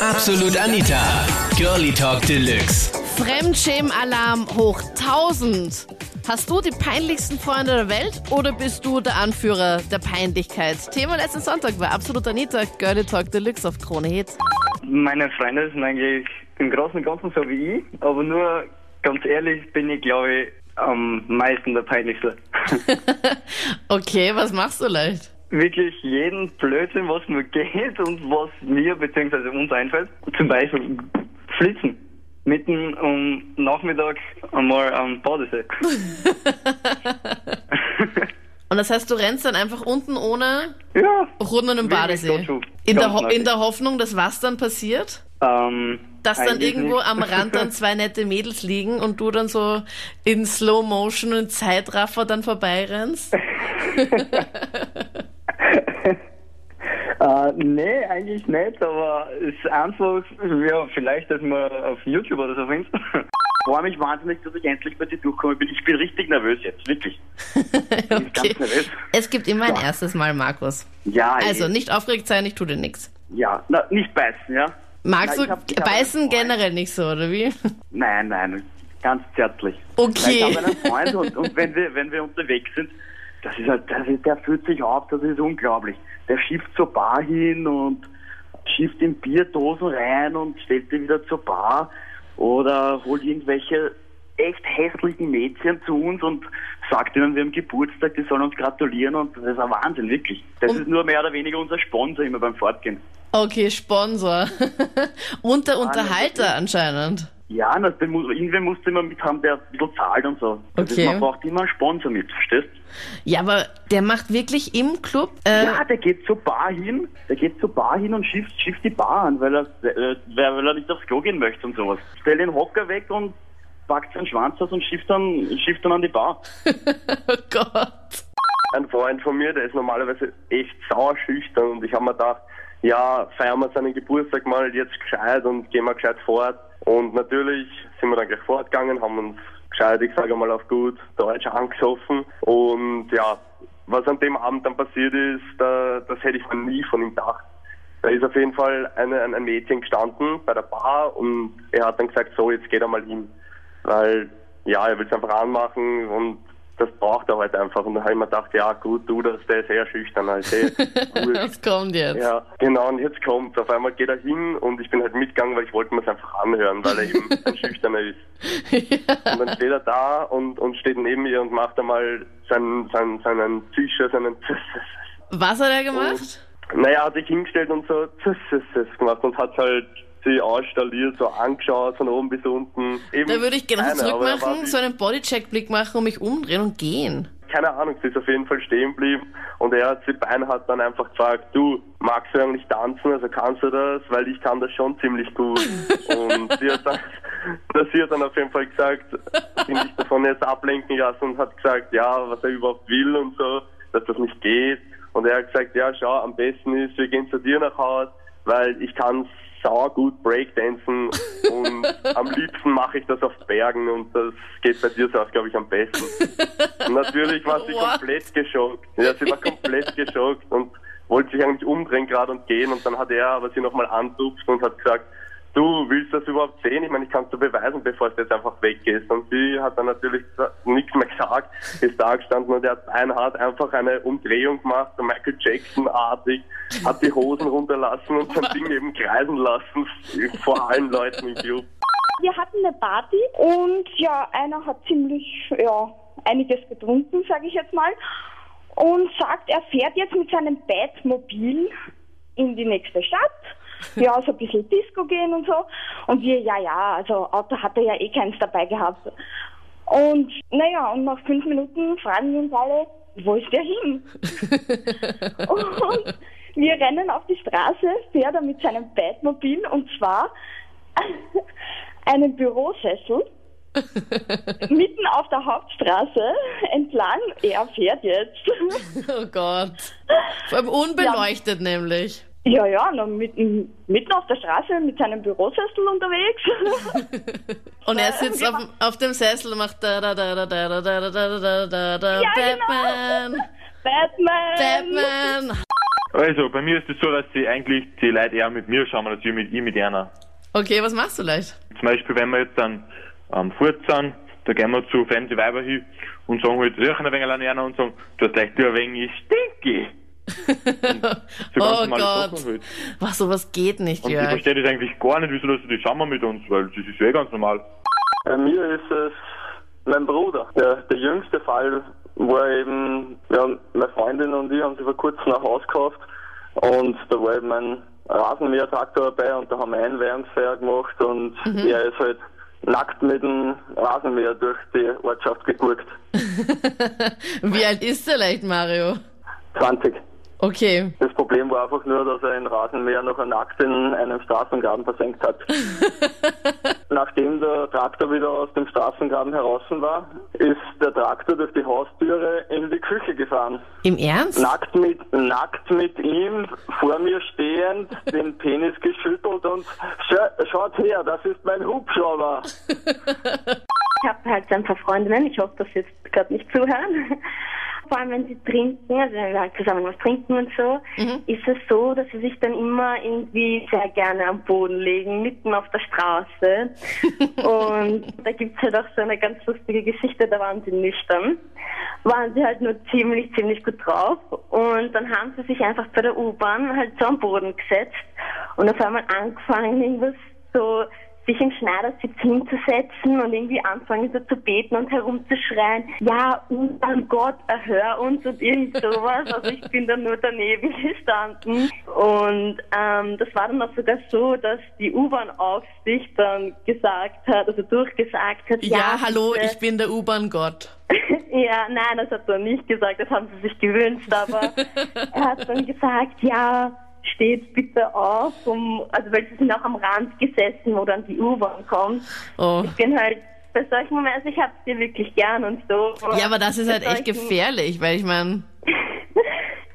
Absolut Anita. Girlie Talk Deluxe. Fremdschämen-Alarm hoch 1000. Hast du die peinlichsten Freunde der Welt oder bist du der Anführer der Peinlichkeit? Thema letzten Sonntag war Absolut Anita, Girlie Talk Deluxe auf Krone Hit. Meine Freunde sind eigentlich im Großen und Ganzen so wie ich, aber nur ganz ehrlich bin ich, glaube ich, am meisten der peinlichste. okay, was machst du leicht? Wirklich jeden Blödsinn, was nur geht und was mir bzw. uns einfällt. Zum Beispiel Flitzen. Mitten am Nachmittag einmal am Badesee. Und das heißt, du rennst dann einfach unten ohne ja. rund um den Badesee. In der, Ho in der Hoffnung, dass was dann passiert? Ähm, Dass dann irgendwo nicht. am Rand dann zwei nette Mädels liegen und du dann so in Slow Motion und Zeitraffer dann vorbeirennst? Äh, nee, eigentlich nicht, aber es ist einfach, ja, vielleicht, dass man auf YouTube oder so findet. freue mich wahnsinnig, dass ich endlich bei dir durchkommen bin. Ich bin richtig nervös jetzt, wirklich. bin okay. ganz nervös. Es gibt immer ein erstes Mal, Markus. Ja, Also eh. nicht aufgeregt sein, ich tue dir nichts. Ja, na, nicht beißen, ja? Magst Na, du ich hab- ich beißen generell nicht so, oder wie? Nein, nein, ganz zärtlich. Okay. Nein, ich habe einen Freund und, und wenn, wir, wenn wir unterwegs sind, das ist halt, das ist, der fühlt sich auf, das ist unglaublich. Der schiebt zur Bar hin und schiebt in Bierdosen rein und stellt die wieder zur Bar oder holt irgendwelche echt hässlichen Mädchen zu uns und sagt ihnen, wir haben Geburtstag, die sollen uns gratulieren und das ist ein Wahnsinn, wirklich. Das Und- ist nur mehr oder weniger unser Sponsor immer beim Fortgehen. Okay, Sponsor. Und der Unterhalter anscheinend. Ja, das, der muss, irgendwer muss immer mit haben, der ein bisschen zahlt und so. Das Okay. Ist, man braucht immer einen Sponsor mit, verstehst? Ja, aber der macht wirklich im Club. Äh, Ja, der geht zur Bar hin, der geht zur Bar hin und schiebt, schiebt die Bar an, weil er, äh, weil er nicht aufs Klo gehen möchte und sowas. Stellt den Hocker weg und packt seinen Schwanz aus und schiebt dann, schiebt dann an die Bar. oh Gott. ein Freund von mir, der ist normalerweise echt sauer schüchtern und ich habe mir gedacht, ja, feiern wir seinen Geburtstag mal jetzt gescheit und gehen wir gescheit fort. Und natürlich sind wir dann gleich fortgegangen, haben uns gescheit, ich sage mal auf gut Deutsch, angesoffen. Und ja, was an dem Abend dann passiert ist, da, das hätte ich mir nie von ihm gedacht. Da ist auf jeden Fall eine, ein, Mädchen gestanden bei der Bar und er hat dann gesagt, so, jetzt geht er mal hin. Weil, ja, er will es einfach anmachen und das braucht er halt einfach. Und da habe ich mir gedacht, ja gut, du, das, der ist sehr schüchtern. Also, wurscht. Was kommt jetzt? ja, genau, und jetzt kommt Auf einmal geht er hin und ich bin halt mitgegangen, weil ich wollte mir es einfach anhören, weil er eben ein Schüchterner ist. Und dann steht er da und, und steht neben ihr und macht einmal seinen, seinen, seinen Zischer, seinen Was hat er gemacht? naja, hat sich hingestellt und so gemacht und hat halt sie ausstalliert, so angeschaut von oben bis unten. Eben Da würde ich gerne er zurückmachen, so einen Bodycheck-Blick machen und mich umdrehen und gehen. keine Ahnung, sie ist auf jeden Fall stehen geblieben und er hat sie Bein hat dann einfach gefragt, du, magst du eigentlich tanzen, also kannst du das, weil ich kann das schon ziemlich gut. und sie hat dann, sie hat dann auf jeden Fall gesagt, sie nicht davon jetzt ablenken lassen und hat gesagt, ja, was er überhaupt will und so, dass das nicht geht. Und er hat gesagt, ja, schau, am besten ist, wir gehen zu dir nach Hause, weil ich kann sauer gut Breakdancen und am liebsten mache ich das auf Bergen und das geht bei dir so aus, glaube ich, am besten. Und natürlich war sie What? komplett geschockt. Ja, sie war komplett geschockt und wollte sich eigentlich umdrehen gerade und gehen und dann hat er aber sie nochmal antupft und hat gesagt, du willst das überhaupt sehen? Ich meine, ich kann es dir beweisen, bevor du jetzt einfach weggehst. Und sie hat dann natürlich nichts mehr gesagt, ist da gestanden und er hat beinhart einfach eine Umdrehung gemacht, so Michael Jackson-artig, hat die Hosen runterlassen und sein Ding eben kreisen lassen vor allen Leuten im Club. Wir hatten eine Party und ja, einer hat ziemlich, ja, einiges getrunken, sage ich jetzt mal, und sagt, er fährt jetzt mit seinem Batmobil in die nächste Stadt. Ja, so ein bisschen Disco gehen und so. Und wir, ja, ja, also Auto hat er ja eh keins dabei gehabt. Und naja, und nach fünf Minuten fragen wir uns alle, wo ist der hin? und wir rennen auf die Straße, fährt er mit seinem Batmobil und zwar einen Bürosessel mitten auf der Hauptstraße entlang. Er fährt jetzt. Oh Gott. Vor allem unbeleuchtet nämlich. Ja, ja, noch mitten, mitten auf der Straße mit seinem Bürosessel unterwegs. Und er sitzt auf, auf dem Sessel und macht da da da da da da da da da da da da Ja, genau. Batman. Batman! Batman. Also, bei mir ist es so, dass sie eigentlich die Leute eher mit mir schauen, als ich mit, ich mit einer. Okay, was machst du leicht? Zum Beispiel, wenn wir jetzt dann am Furt sind, da gehen wir zu fremden Weiber hin und sagen halt, riechen ein wenig an einer und sagen, du hast gleich du ein wenig stinky. Oh Gott. Was, sowas geht nicht, Und ich Jörg. verstehe das eigentlich gar nicht, wieso dass sie das schauen mit uns, weil das ist ja eh ganz normal. Bei mir ist es mein Bruder. Der, der jüngste Fall war eben, ja, meine Freundin und ich haben sich vor kurzem ein Haus gekauft und da war eben ein Rasenmäher-Traktor dabei und da haben wir Einweihungsfeier gemacht und er ist halt nackt mit dem Rasenmäher durch die Ortschaft gegurkt. Wie alt ist der leicht, Mario? 20. Okay. Das Problem war einfach nur, dass er den Rasenmäher noch nackt in einem Straßengraben versenkt hat. Nachdem der Traktor wieder aus dem Straßengraben heraus war, ist der Traktor durch die Haustüre in die Küche gefahren. Im Ernst? Nackt mit, nackt mit ihm vor mir stehend, den Penis geschüttelt und "Scha- schaut her, das ist mein Hubschrauber. Ich habe halt ein paar Freundinnen, ich hoffe, dass sie jetzt gerade nicht zuhören. Vor allem, wenn sie trinken, also wenn wir halt zusammen was trinken und so, ist es so, dass sie sich dann immer irgendwie sehr gerne am Boden legen, mitten auf der Straße. und da gibt's halt auch so eine ganz lustige Geschichte, da waren sie nüchtern. Waren sie halt nur ziemlich, ziemlich gut drauf. Und dann haben sie sich einfach bei der U-Bahn halt so am Boden gesetzt und auf einmal angefangen, irgendwas so sich im Schneidersitz hinzusetzen und irgendwie anfangen so zu beten und herumzuschreien, ja, und an Gott, erhör uns und irgend sowas. Also ich bin dann nur daneben gestanden. Und ähm, das war dann auch sogar so, dass die U-Bahn-Aufsicht dann gesagt hat, also durchgesagt hat, Ja, ja, hallo, bitte. ich bin der U-Bahn-Gott. Ja, nein, das hat er nicht gesagt, das haben sie sich gewünscht, aber er hat dann gesagt, ja, steht bitte auf, um, also weil sie sind auch am Rand gesessen, wo dann die U-Bahn kommt. Oh. Ich bin halt bei solchen Momenten, also ich hab's dir wirklich gern und so. Ja, aber das ist halt echt gefährlich, weil ich meine,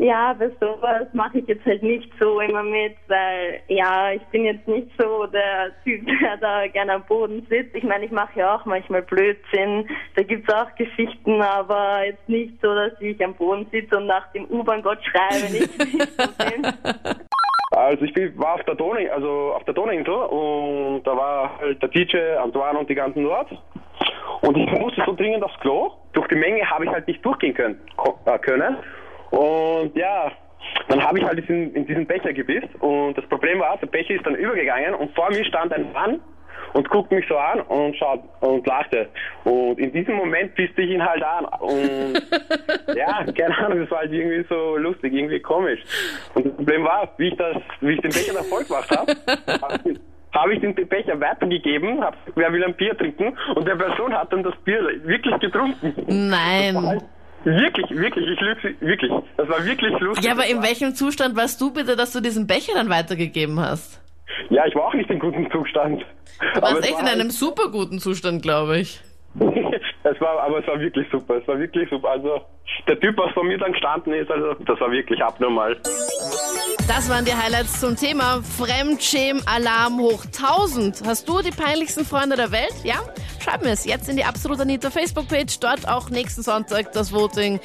Ja, bei sowas mache ich jetzt halt nicht so immer mit, weil ja, ich bin jetzt nicht so der Typ, der da gerne am Boden sitzt. Ich meine, ich mache ja auch manchmal Blödsinn. Da gibt's auch Geschichten, aber jetzt nicht so, dass ich am Boden sitze und nach dem U-Bahn-Gott schreie, wenn ich nicht so bin. Also ich war auf der Donau, also auf der Donauinsel und da war halt der DJ Antoine und die ganzen Nord. Und ich musste so dringend aufs Klo. Durch die Menge habe ich halt nicht durchgehen können. Äh, können. Und ja, dann habe ich halt diesen, in diesen Becher gepisst und das Problem war, der Becher ist dann übergegangen und vor mir stand ein Mann und guckte mich so an und schaut und lachte. Und in diesem Moment pisste ich ihn halt an. Und ja, keine Ahnung, das war halt irgendwie so lustig, irgendwie komisch. Und das Problem war, wie ich das, wie ich den Becher dann voll gemacht habe, habe ich den Becher weitergegeben, gesagt, wer will ein Bier trinken? Und der Person hat dann das Bier wirklich getrunken. nein. Wirklich, wirklich, ich lüge, wirklich. Das war wirklich lustig. Ja, aber in welchem Zustand warst du bitte, dass du diesen Becher dann weitergegeben hast? Ja, ich war auch nicht in gutem Zustand. Du warst echt in einem super guten Zustand, glaube ich. es war, aber es war wirklich super. Es war wirklich super. Also der Typ, was vor mir dann gestanden ist, also das war wirklich abnormal. Das waren die Highlights zum Thema Fremdschäm-Alarm hoch 1000. Hast du die peinlichsten Freunde der Welt? Ja? Schreib mir es jetzt in die Absolut Anita Facebook-Page. Dort auch nächsten Sonntag das Voting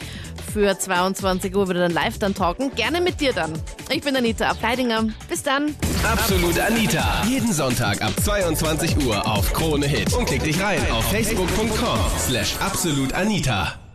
für 22 Uhr wieder dann live dann talken. Gerne mit dir dann. Ich bin Anita Ableidinger. Bis dann. Absolut Anita. Jeden Sonntag ab 22 Uhr auf Krone Hit. Und klick dich rein auf facebook.com slash absolutanita.